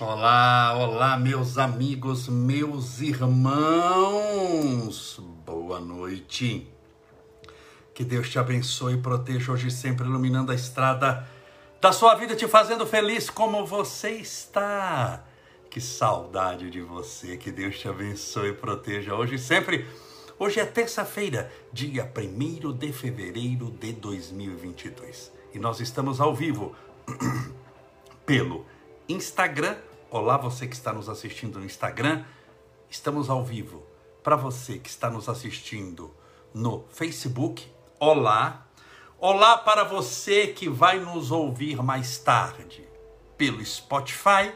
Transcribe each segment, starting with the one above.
Olá, olá, meus amigos, meus irmãos. Boa noite. Que Deus te abençoe e proteja hoje sempre, iluminando a estrada da sua vida, te fazendo feliz como você está. Que saudade de você. Que Deus te abençoe e proteja hoje sempre. Hoje é terça-feira, dia 1 de fevereiro de 2022. E nós estamos ao vivo pelo Instagram Olá, você que está nos assistindo no Instagram. Estamos ao vivo. Para você que está nos assistindo no Facebook, olá. Olá para você que vai nos ouvir mais tarde pelo Spotify.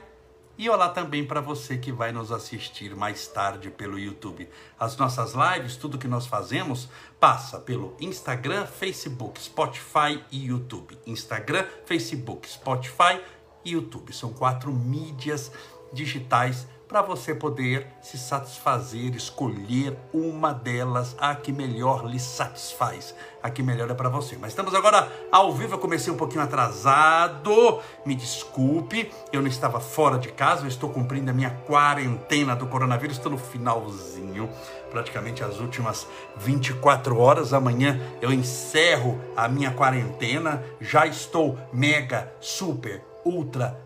E olá também para você que vai nos assistir mais tarde pelo YouTube. As nossas lives, tudo que nós fazemos, passa pelo Instagram, Facebook, Spotify e YouTube. Instagram, Facebook, Spotify e YouTube. São quatro mídias digitais para você poder se satisfazer, escolher uma delas, a que melhor lhe satisfaz, a que melhor é para você. Mas estamos agora ao vivo, eu comecei um pouquinho atrasado, me desculpe, eu não estava fora de casa, eu estou cumprindo a minha quarentena do coronavírus, estou no finalzinho, praticamente as últimas 24 horas. Amanhã eu encerro a minha quarentena, já estou mega, super ultra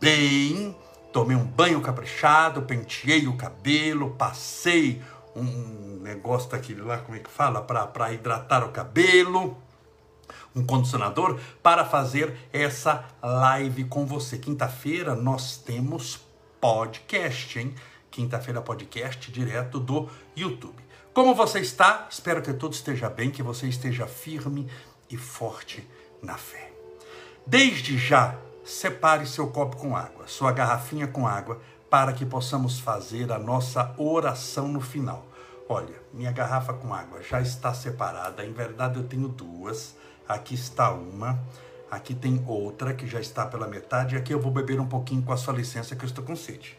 bem. Tomei um banho caprichado, penteei o cabelo, passei um negócio daquele lá, como é que fala? Para hidratar o cabelo, um condicionador, para fazer essa live com você. Quinta-feira nós temos podcast, hein? Quinta-feira podcast direto do YouTube. Como você está? Espero que tudo esteja bem, que você esteja firme e forte na fé. Desde já, separe seu copo com água, sua garrafinha com água, para que possamos fazer a nossa oração no final. Olha, minha garrafa com água já está separada. Em verdade, eu tenho duas. Aqui está uma, aqui tem outra que já está pela metade. Aqui eu vou beber um pouquinho com a sua licença, que eu estou com sede.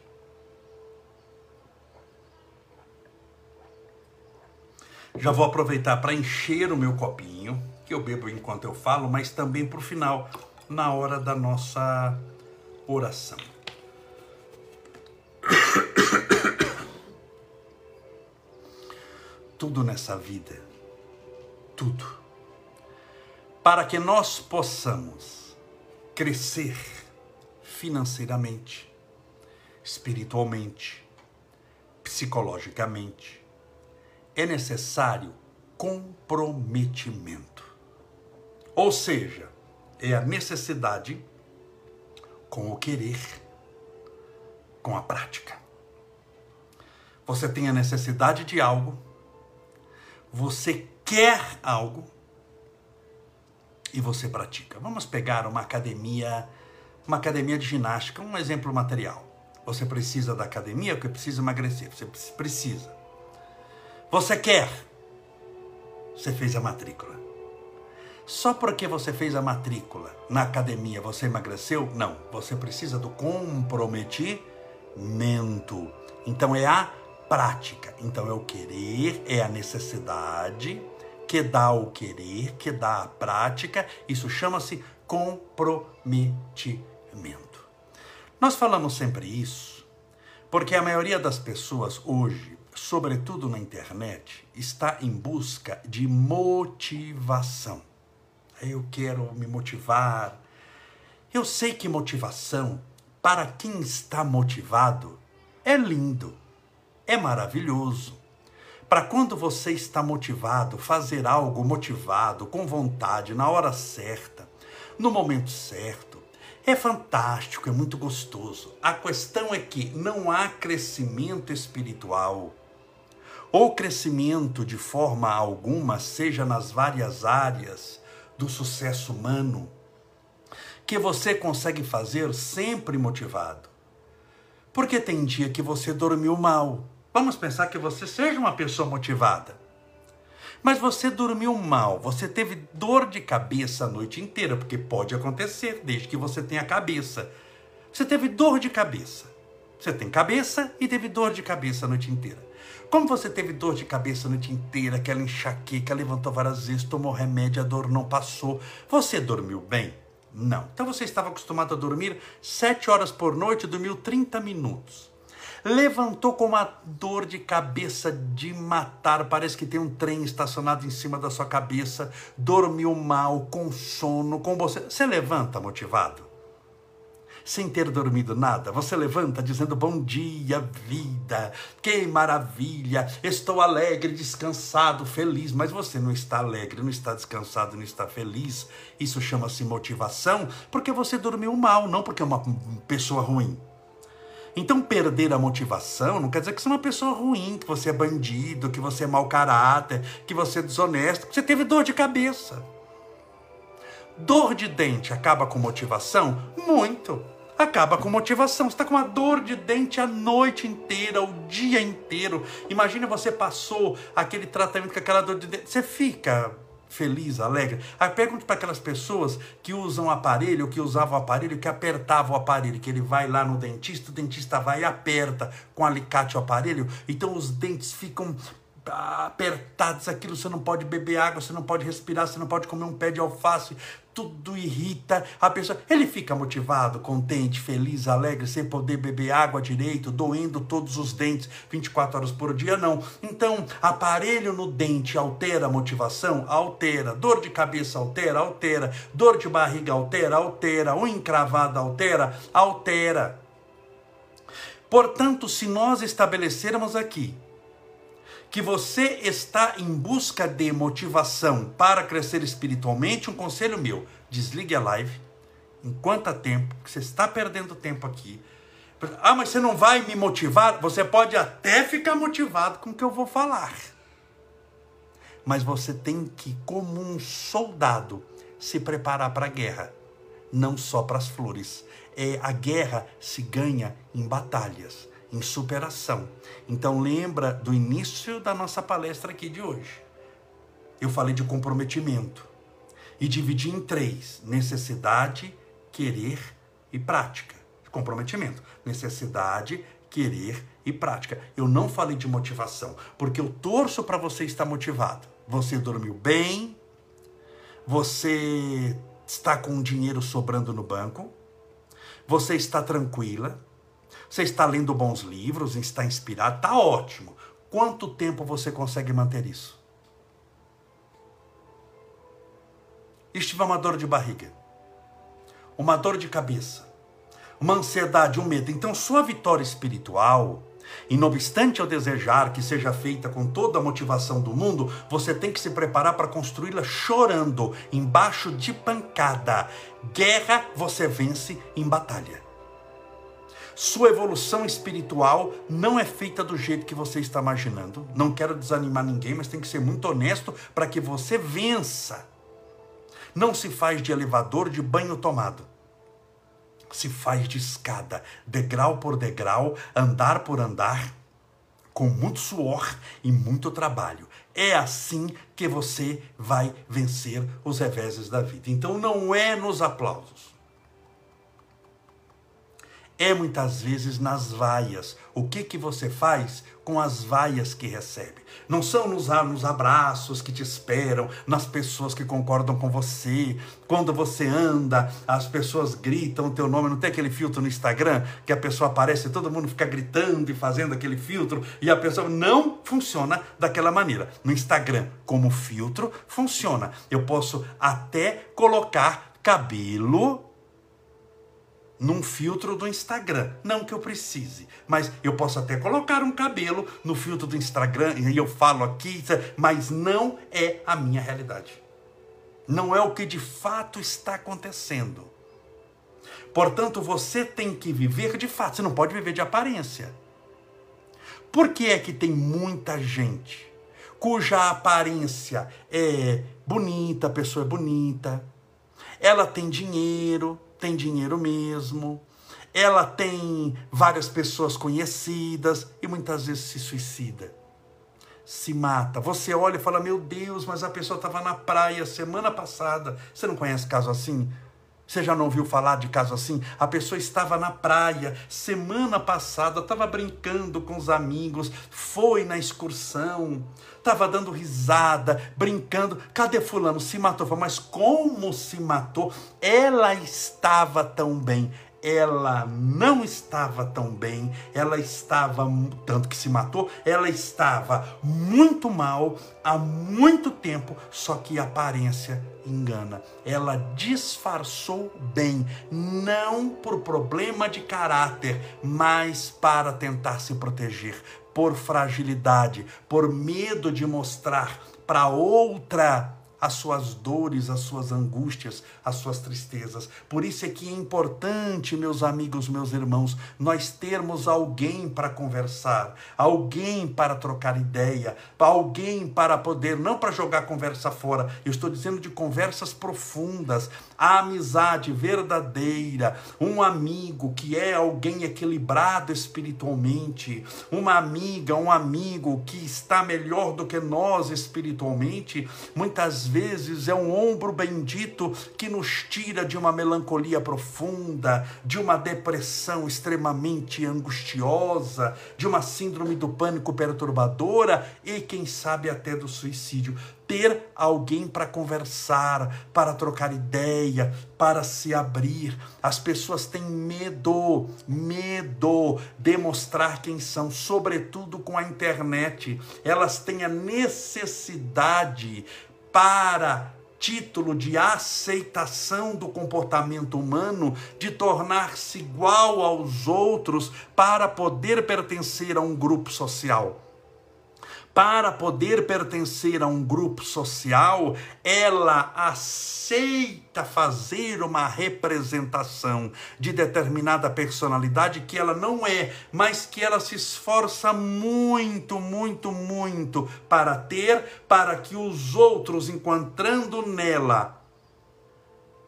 Já vou aproveitar para encher o meu copinho, que eu bebo enquanto eu falo, mas também para o final na hora da nossa oração. Tudo nessa vida, tudo, para que nós possamos crescer financeiramente, espiritualmente, psicologicamente, é necessário comprometimento. Ou seja, é a necessidade com o querer, com a prática. Você tem a necessidade de algo, você quer algo e você pratica. Vamos pegar uma academia, uma academia de ginástica, um exemplo material. Você precisa da academia porque precisa emagrecer, você precisa. Você quer, você fez a matrícula. Só porque você fez a matrícula na academia você emagreceu? Não. Você precisa do comprometimento. Então é a prática. Então é o querer, é a necessidade que dá o querer, que dá a prática. Isso chama-se comprometimento. Nós falamos sempre isso porque a maioria das pessoas hoje, sobretudo na internet, está em busca de motivação eu quero me motivar. Eu sei que motivação, para quem está motivado, é lindo, é maravilhoso. Para quando você está motivado, fazer algo motivado, com vontade, na hora certa, no momento certo, é fantástico, é muito gostoso. A questão é que não há crescimento espiritual ou crescimento de forma alguma, seja nas várias áreas do sucesso humano que você consegue fazer sempre motivado. Porque tem dia que você dormiu mal. Vamos pensar que você seja uma pessoa motivada. Mas você dormiu mal, você teve dor de cabeça a noite inteira, porque pode acontecer, desde que você tenha cabeça. Você teve dor de cabeça. Você tem cabeça e teve dor de cabeça a noite inteira. Como você teve dor de cabeça a noite inteira, aquela enxaqueca, levantou várias vezes, tomou remédio, a dor não passou, você dormiu bem? Não. Então você estava acostumado a dormir 7 horas por noite, dormiu 30 minutos. Levantou com uma dor de cabeça de matar, parece que tem um trem estacionado em cima da sua cabeça, dormiu mal, com sono, com você. Você levanta motivado? Sem ter dormido nada, você levanta dizendo bom dia, vida, que maravilha, estou alegre, descansado, feliz, mas você não está alegre, não está descansado, não está feliz. Isso chama-se motivação, porque você dormiu mal, não porque é uma pessoa ruim. Então, perder a motivação não quer dizer que você é uma pessoa ruim, que você é bandido, que você é mau caráter, que você é desonesto, que você teve dor de cabeça. Dor de dente acaba com motivação? Muito acaba com motivação. Você está com uma dor de dente a noite inteira, o dia inteiro. Imagina você passou aquele tratamento com aquela dor de dente. Você fica feliz, alegre. Aí pergunte para aquelas pessoas que usam aparelho, que usavam aparelho, que apertavam o aparelho, que ele vai lá no dentista, o dentista vai e aperta com alicate o aparelho, então os dentes ficam apertados, aquilo você não pode beber água, você não pode respirar, você não pode comer um pé de alface, tudo irrita a pessoa. Ele fica motivado, contente, feliz, alegre, sem poder beber água direito, doendo todos os dentes 24 horas por dia, não. Então, aparelho no dente altera a motivação? Altera. Dor de cabeça altera? Altera. Dor de barriga altera? Altera. Unha encravada altera? Altera. Portanto, se nós estabelecermos aqui que você está em busca de motivação para crescer espiritualmente, um conselho meu: desligue a live. Enquanto há tempo, que você está perdendo tempo aqui. Ah, mas você não vai me motivar? Você pode até ficar motivado com o que eu vou falar. Mas você tem que, como um soldado, se preparar para a guerra, não só para as flores. É, a guerra se ganha em batalhas em superação. Então lembra do início da nossa palestra aqui de hoje. Eu falei de comprometimento e dividi em três: necessidade, querer e prática. Comprometimento, necessidade, querer e prática. Eu não falei de motivação, porque eu torço para você estar motivado. Você dormiu bem, você está com dinheiro sobrando no banco, você está tranquila, você está lendo bons livros, está inspirado, está ótimo. Quanto tempo você consegue manter isso? E se tiver uma dor de barriga, uma dor de cabeça, uma ansiedade, um medo, então sua vitória espiritual, e não obstante eu desejar que seja feita com toda a motivação do mundo, você tem que se preparar para construí-la chorando, embaixo de pancada. Guerra você vence em batalha. Sua evolução espiritual não é feita do jeito que você está imaginando. Não quero desanimar ninguém, mas tem que ser muito honesto para que você vença. Não se faz de elevador de banho tomado. Se faz de escada, degrau por degrau, andar por andar, com muito suor e muito trabalho. É assim que você vai vencer os reveses da vida. Então não é nos aplausos é muitas vezes nas vaias. O que que você faz com as vaias que recebe? Não são nos, nos abraços que te esperam, nas pessoas que concordam com você. Quando você anda, as pessoas gritam o teu nome. Não tem aquele filtro no Instagram que a pessoa aparece e todo mundo fica gritando e fazendo aquele filtro e a pessoa não funciona daquela maneira. No Instagram, como filtro, funciona. Eu posso até colocar cabelo num filtro do Instagram. Não que eu precise, mas eu posso até colocar um cabelo no filtro do Instagram e eu falo aqui, mas não é a minha realidade. Não é o que de fato está acontecendo. Portanto, você tem que viver de fato, você não pode viver de aparência. Por que é que tem muita gente cuja aparência é bonita, a pessoa é bonita, ela tem dinheiro, tem dinheiro mesmo, ela tem várias pessoas conhecidas e muitas vezes se suicida. Se mata. Você olha e fala: Meu Deus, mas a pessoa estava na praia semana passada. Você não conhece caso assim? Você já não ouviu falar de caso assim? A pessoa estava na praia semana passada, estava brincando com os amigos, foi na excursão, estava dando risada, brincando. Cadê Fulano? Se matou. Mas como se matou? Ela estava tão bem ela não estava tão bem, ela estava, tanto que se matou, ela estava muito mal há muito tempo, só que a aparência engana. Ela disfarçou bem, não por problema de caráter, mas para tentar se proteger, por fragilidade, por medo de mostrar para outra as suas dores, as suas angústias, as suas tristezas. Por isso é que é importante, meus amigos, meus irmãos, nós termos alguém para conversar, alguém para trocar ideia, alguém para poder, não para jogar conversa fora, eu estou dizendo de conversas profundas, a amizade verdadeira, um amigo que é alguém equilibrado espiritualmente, uma amiga, um amigo que está melhor do que nós espiritualmente, muitas vezes é um ombro bendito que nos tira de uma melancolia profunda, de uma depressão extremamente angustiosa, de uma síndrome do pânico perturbadora e, quem sabe, até do suicídio ter alguém para conversar, para trocar ideia, para se abrir. As pessoas têm medo, medo de mostrar quem são, sobretudo com a internet. Elas têm a necessidade para título de aceitação do comportamento humano, de tornar-se igual aos outros para poder pertencer a um grupo social para poder pertencer a um grupo social, ela aceita fazer uma representação de determinada personalidade que ela não é, mas que ela se esforça muito, muito, muito para ter, para que os outros, encontrando nela,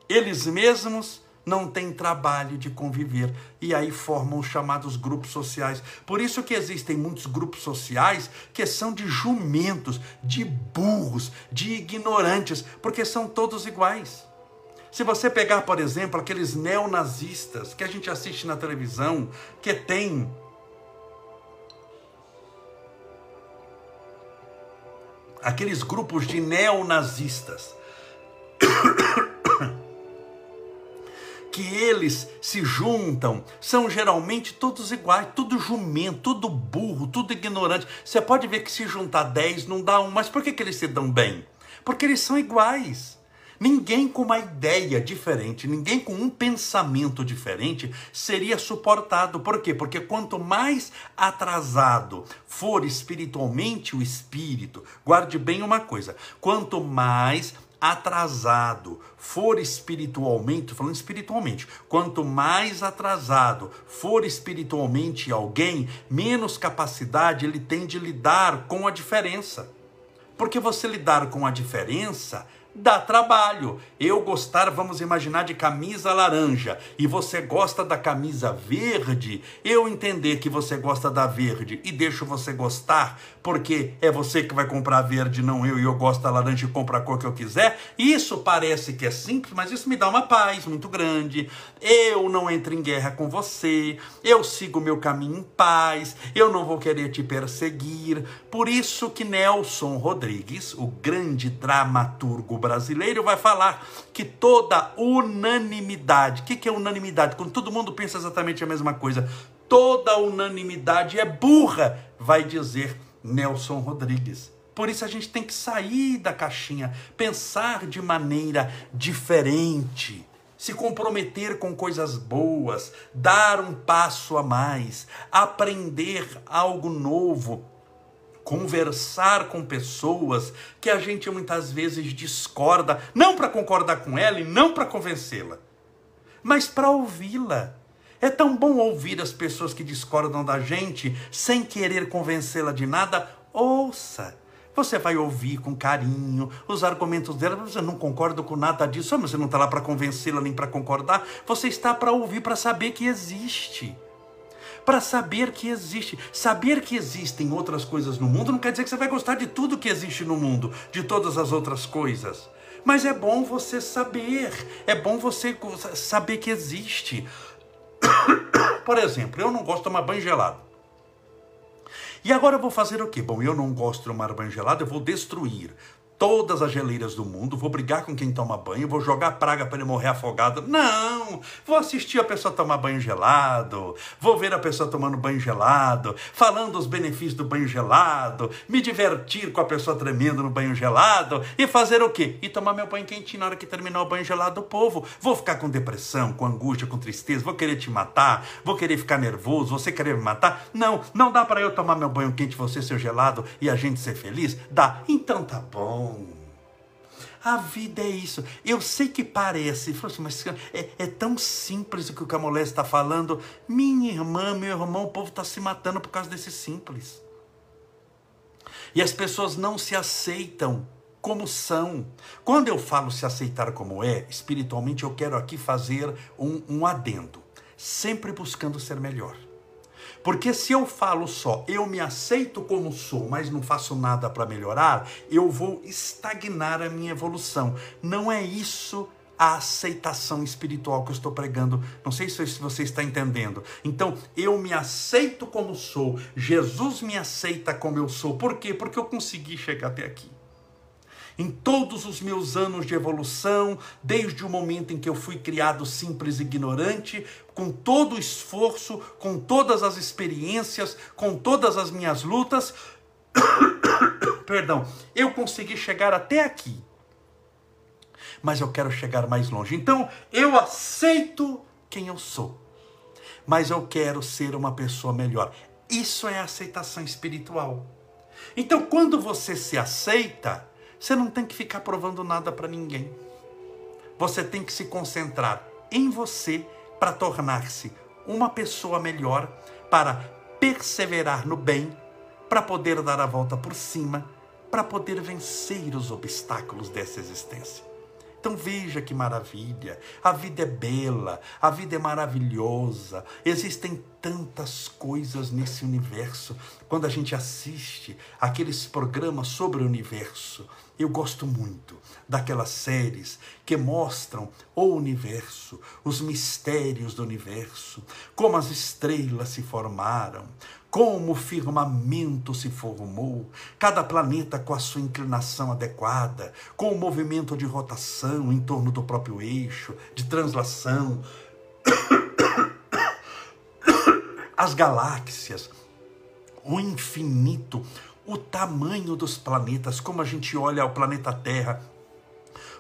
eles mesmos não tem trabalho de conviver e aí formam os chamados grupos sociais. Por isso que existem muitos grupos sociais que são de jumentos, de burros, de ignorantes, porque são todos iguais. Se você pegar, por exemplo, aqueles neonazistas que a gente assiste na televisão, que tem aqueles grupos de neonazistas que eles se juntam são geralmente todos iguais, tudo jumento, tudo burro, tudo ignorante. Você pode ver que se juntar 10 não dá um, mas por que, que eles se dão bem? Porque eles são iguais. Ninguém com uma ideia diferente, ninguém com um pensamento diferente seria suportado. Por quê? Porque quanto mais atrasado for espiritualmente o espírito, guarde bem uma coisa: quanto mais atrasado for espiritualmente, falando espiritualmente, quanto mais atrasado for espiritualmente alguém, menos capacidade ele tem de lidar com a diferença. Porque você lidar com a diferença dá trabalho. Eu gostar, vamos imaginar, de camisa laranja e você gosta da camisa verde, eu entender que você gosta da verde e deixo você gostar, porque é você que vai comprar verde, não eu, e eu gosto da laranja e compro a cor que eu quiser. Isso parece que é simples, mas isso me dá uma paz muito grande. Eu não entro em guerra com você, eu sigo meu caminho em paz, eu não vou querer te perseguir. Por isso que Nelson Rodrigues, o grande dramaturgo brasileiro vai falar que toda unanimidade, o que, que é unanimidade? Quando todo mundo pensa exatamente a mesma coisa, toda unanimidade é burra, vai dizer Nelson Rodrigues. Por isso a gente tem que sair da caixinha, pensar de maneira diferente, se comprometer com coisas boas, dar um passo a mais, aprender algo novo, conversar com pessoas que a gente muitas vezes discorda, não para concordar com ela e não para convencê-la, mas para ouvi-la. É tão bom ouvir as pessoas que discordam da gente sem querer convencê-la de nada. Ouça. Você vai ouvir com carinho os argumentos dela. Você não concorda com nada disso, mas você não está lá para convencê-la nem para concordar. Você está para ouvir, para saber que existe para saber que existe. Saber que existem outras coisas no mundo não quer dizer que você vai gostar de tudo que existe no mundo, de todas as outras coisas. Mas é bom você saber, é bom você saber que existe. Por exemplo, eu não gosto de tomar banho gelado. E agora eu vou fazer o quê? Bom, eu não gosto de tomar banho gelado, eu vou destruir todas as geleiras do mundo, vou brigar com quem toma banho, vou jogar praga para ele morrer afogado. Não! Vou assistir a pessoa tomar banho gelado, vou ver a pessoa tomando banho gelado, falando os benefícios do banho gelado, me divertir com a pessoa tremendo no banho gelado e fazer o quê? E tomar meu banho quentinho na hora que terminar o banho gelado do povo. Vou ficar com depressão, com angústia, com tristeza, vou querer te matar, vou querer ficar nervoso, você querer me matar? Não, não dá para eu tomar meu banho quente, você ser gelado e a gente ser feliz? Dá. Então tá bom. A vida é isso. Eu sei que parece, assim, mas é, é, tão simples o que o Camolé está falando. Minha irmã, meu irmão, o povo está se matando por causa desse simples. E as pessoas não se aceitam como são. Quando eu falo se aceitar como é, espiritualmente, eu quero aqui fazer um, um adendo, sempre buscando ser melhor. Porque se eu falo só, eu me aceito como sou, mas não faço nada para melhorar, eu vou estagnar a minha evolução. Não é isso a aceitação espiritual que eu estou pregando. Não sei se você está entendendo. Então, eu me aceito como sou, Jesus me aceita como eu sou. Por quê? Porque eu consegui chegar até aqui em todos os meus anos de evolução, desde o momento em que eu fui criado simples e ignorante, com todo o esforço, com todas as experiências, com todas as minhas lutas, perdão, eu consegui chegar até aqui. Mas eu quero chegar mais longe. Então, eu aceito quem eu sou. Mas eu quero ser uma pessoa melhor. Isso é aceitação espiritual. Então, quando você se aceita, você não tem que ficar provando nada para ninguém. Você tem que se concentrar em você para tornar-se uma pessoa melhor, para perseverar no bem, para poder dar a volta por cima, para poder vencer os obstáculos dessa existência. Então veja que maravilha, a vida é bela, a vida é maravilhosa, existem tantas coisas nesse universo. Quando a gente assiste aqueles programas sobre o universo, eu gosto muito daquelas séries que mostram o universo, os mistérios do universo, como as estrelas se formaram, como o firmamento se formou, cada planeta com a sua inclinação adequada, com o movimento de rotação em torno do próprio eixo, de translação, as galáxias, o infinito, o tamanho dos planetas, como a gente olha ao planeta Terra,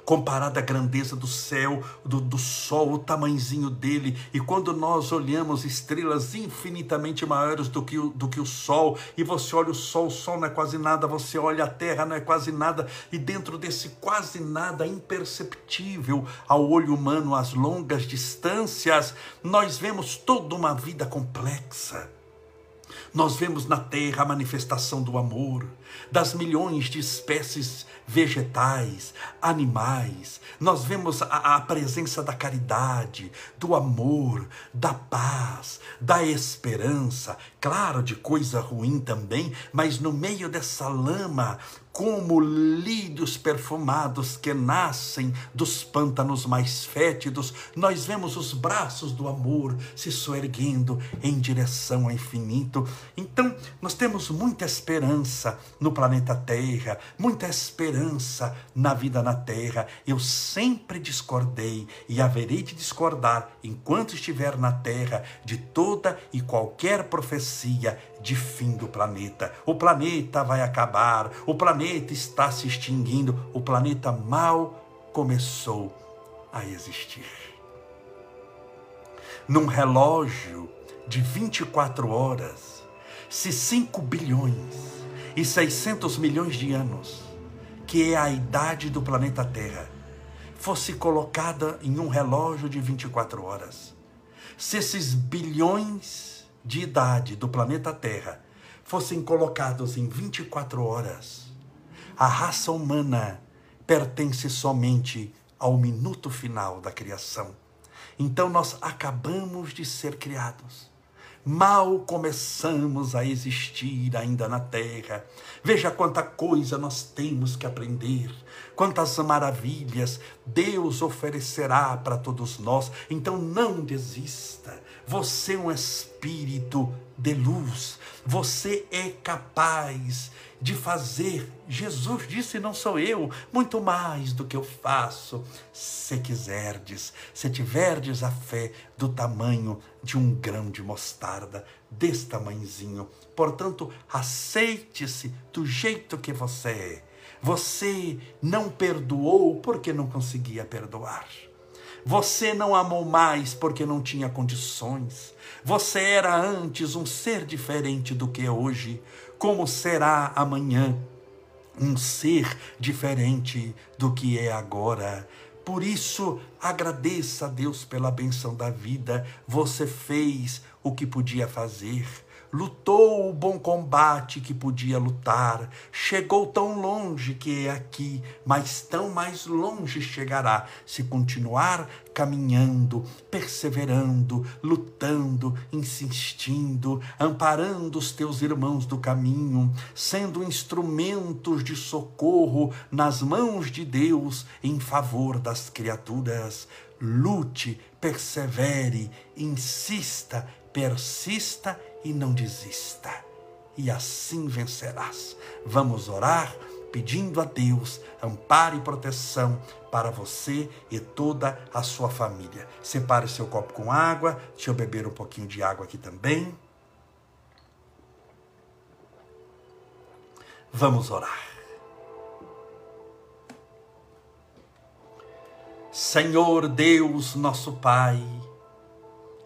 comparado à grandeza do céu, do, do Sol, o tamanzinho dele, e quando nós olhamos estrelas infinitamente maiores do que, o, do que o Sol, e você olha o Sol, o Sol não é quase nada, você olha a Terra, não é quase nada, e dentro desse quase nada imperceptível ao olho humano, as longas distâncias, nós vemos toda uma vida complexa. Nós vemos na terra a manifestação do amor, das milhões de espécies vegetais, animais. Nós vemos a, a, presença da caridade, do amor, da paz, da esperança, claro, de coisa ruim também, mas no meio dessa lama, como lírios perfumados que nascem dos pântanos mais fétidos, nós vemos os braços do amor se soerguendo em direção ao infinito. Então, nós temos muita esperança no planeta Terra, muita esperança na vida na Terra. Eu sempre discordei e haverei de discordar enquanto estiver na Terra de toda e qualquer profecia de fim do planeta. O planeta vai acabar, o planeta está se extinguindo, o planeta mal começou a existir. Num relógio de 24 horas, se 5 bilhões e 600 milhões de anos, que é a idade do planeta Terra, fosse colocada em um relógio de 24 horas, se esses bilhões de idade do planeta Terra fossem colocados em 24 horas, a raça humana pertence somente ao minuto final da criação. Então nós acabamos de ser criados Mal começamos a existir ainda na terra. Veja quanta coisa nós temos que aprender, quantas maravilhas Deus oferecerá para todos nós. Então não desista. Você é um espírito de luz. Você é capaz de fazer. Jesus disse: Não sou eu, muito mais do que eu faço. Se quiserdes, se tiverdes a fé do tamanho de um grão de mostarda, desse tamanhozinho. Portanto, aceite-se do jeito que você é. Você não perdoou porque não conseguia perdoar. Você não amou mais porque não tinha condições. Você era antes um ser diferente do que é hoje como será amanhã um ser diferente do que é agora. Por isso, agradeça a Deus pela benção da vida. Você fez o que podia fazer lutou o bom combate que podia lutar, chegou tão longe que é aqui, mas tão mais longe chegará se continuar caminhando, perseverando, lutando, insistindo, amparando os teus irmãos do caminho, sendo instrumentos de socorro nas mãos de Deus em favor das criaturas. Lute, persevere, insista, persista e não desista. E assim vencerás. Vamos orar pedindo a Deus amparo e proteção para você e toda a sua família. Separe seu copo com água. Deixa eu beber um pouquinho de água aqui também. Vamos orar. Senhor Deus, nosso Pai,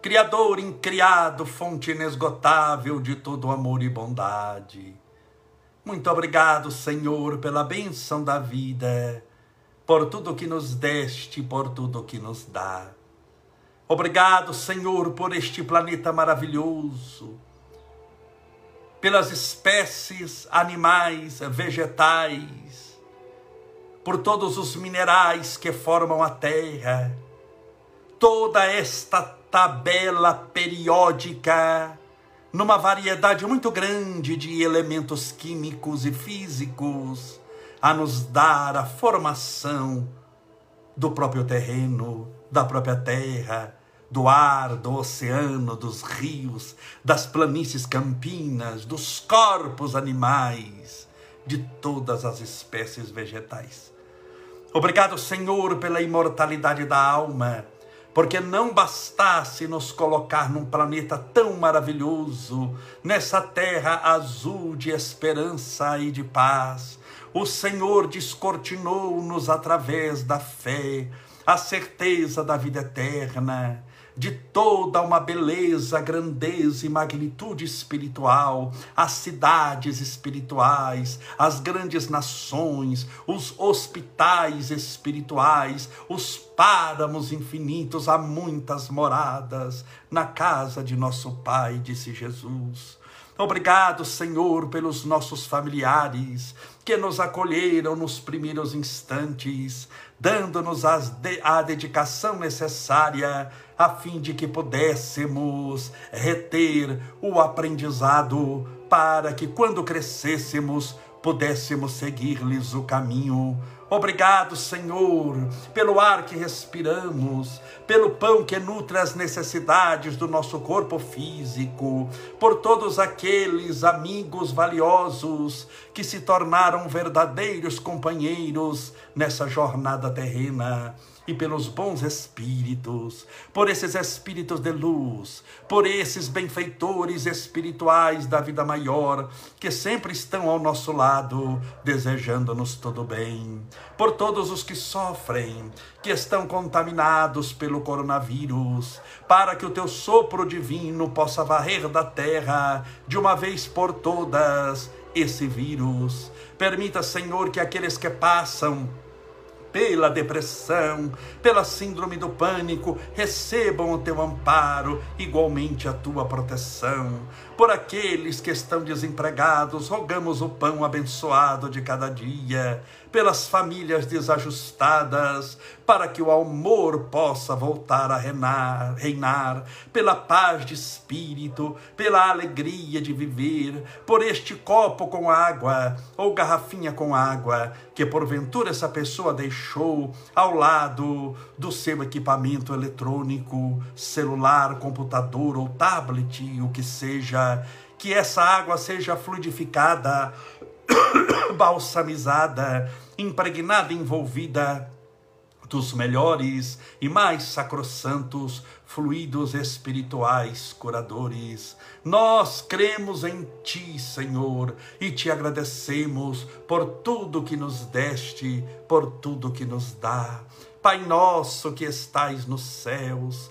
Criador incriado, fonte inesgotável de todo amor e bondade. Muito obrigado, Senhor, pela bênção da vida, por tudo que nos deste, por tudo que nos dá. Obrigado, Senhor, por este planeta maravilhoso, pelas espécies animais, vegetais, por todos os minerais que formam a terra, toda esta tabela periódica, numa variedade muito grande de elementos químicos e físicos, a nos dar a formação do próprio terreno, da própria terra, do ar, do oceano, dos rios, das planícies campinas, dos corpos animais, de todas as espécies vegetais. Obrigado, Senhor, pela imortalidade da alma porque não bastasse nos colocar num planeta tão maravilhoso, nessa terra azul de esperança e de paz, o Senhor descortinou-nos através da fé a certeza da vida eterna de toda uma beleza, grandeza e magnitude espiritual, as cidades espirituais, as grandes nações, os hospitais espirituais, os páramos infinitos, há muitas moradas na casa de nosso Pai, disse Jesus. Obrigado, Senhor, pelos nossos familiares que nos acolheram nos primeiros instantes, dando-nos a dedicação necessária a fim de que pudéssemos reter o aprendizado para que quando crescêssemos pudéssemos seguir-lhes o caminho. Obrigado, Senhor, pelo ar que respiramos, pelo pão que nutre as necessidades do nosso corpo físico, por todos aqueles amigos valiosos que se tornaram verdadeiros companheiros nessa jornada terrena e pelos bons espíritos, por esses espíritos de luz, por esses benfeitores espirituais da vida maior, que sempre estão ao nosso lado, desejando-nos todo bem, por todos os que sofrem, que estão contaminados pelo coronavírus, para que o teu sopro divino possa varrer da terra de uma vez por todas esse vírus. Permita, Senhor, que aqueles que passam pela depressão, pela síndrome do pânico, recebam o teu amparo, igualmente a tua proteção. Por aqueles que estão desempregados, rogamos o pão abençoado de cada dia pelas famílias desajustadas, para que o amor possa voltar a reinar, reinar, pela paz de espírito, pela alegria de viver, por este copo com água ou garrafinha com água que porventura essa pessoa deixou ao lado do seu equipamento eletrônico, celular, computador ou tablet, o que seja, que essa água seja fluidificada, balsamizada, impregnada, envolvida dos melhores e mais sacrossantos fluidos espirituais curadores. Nós cremos em Ti, Senhor, e te agradecemos por tudo que nos deste, por tudo que nos dá. Pai nosso que estais nos céus,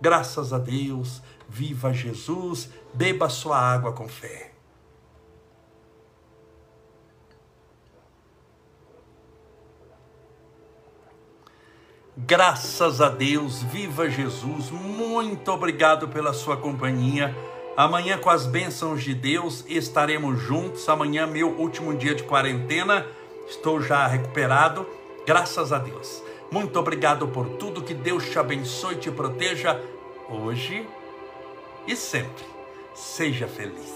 Graças a Deus, viva Jesus, beba sua água com fé. Graças a Deus, viva Jesus, muito obrigado pela sua companhia. Amanhã, com as bênçãos de Deus, estaremos juntos. Amanhã, meu último dia de quarentena, estou já recuperado, graças a Deus. Muito obrigado por tudo, que Deus te abençoe e te proteja hoje e sempre. Seja feliz.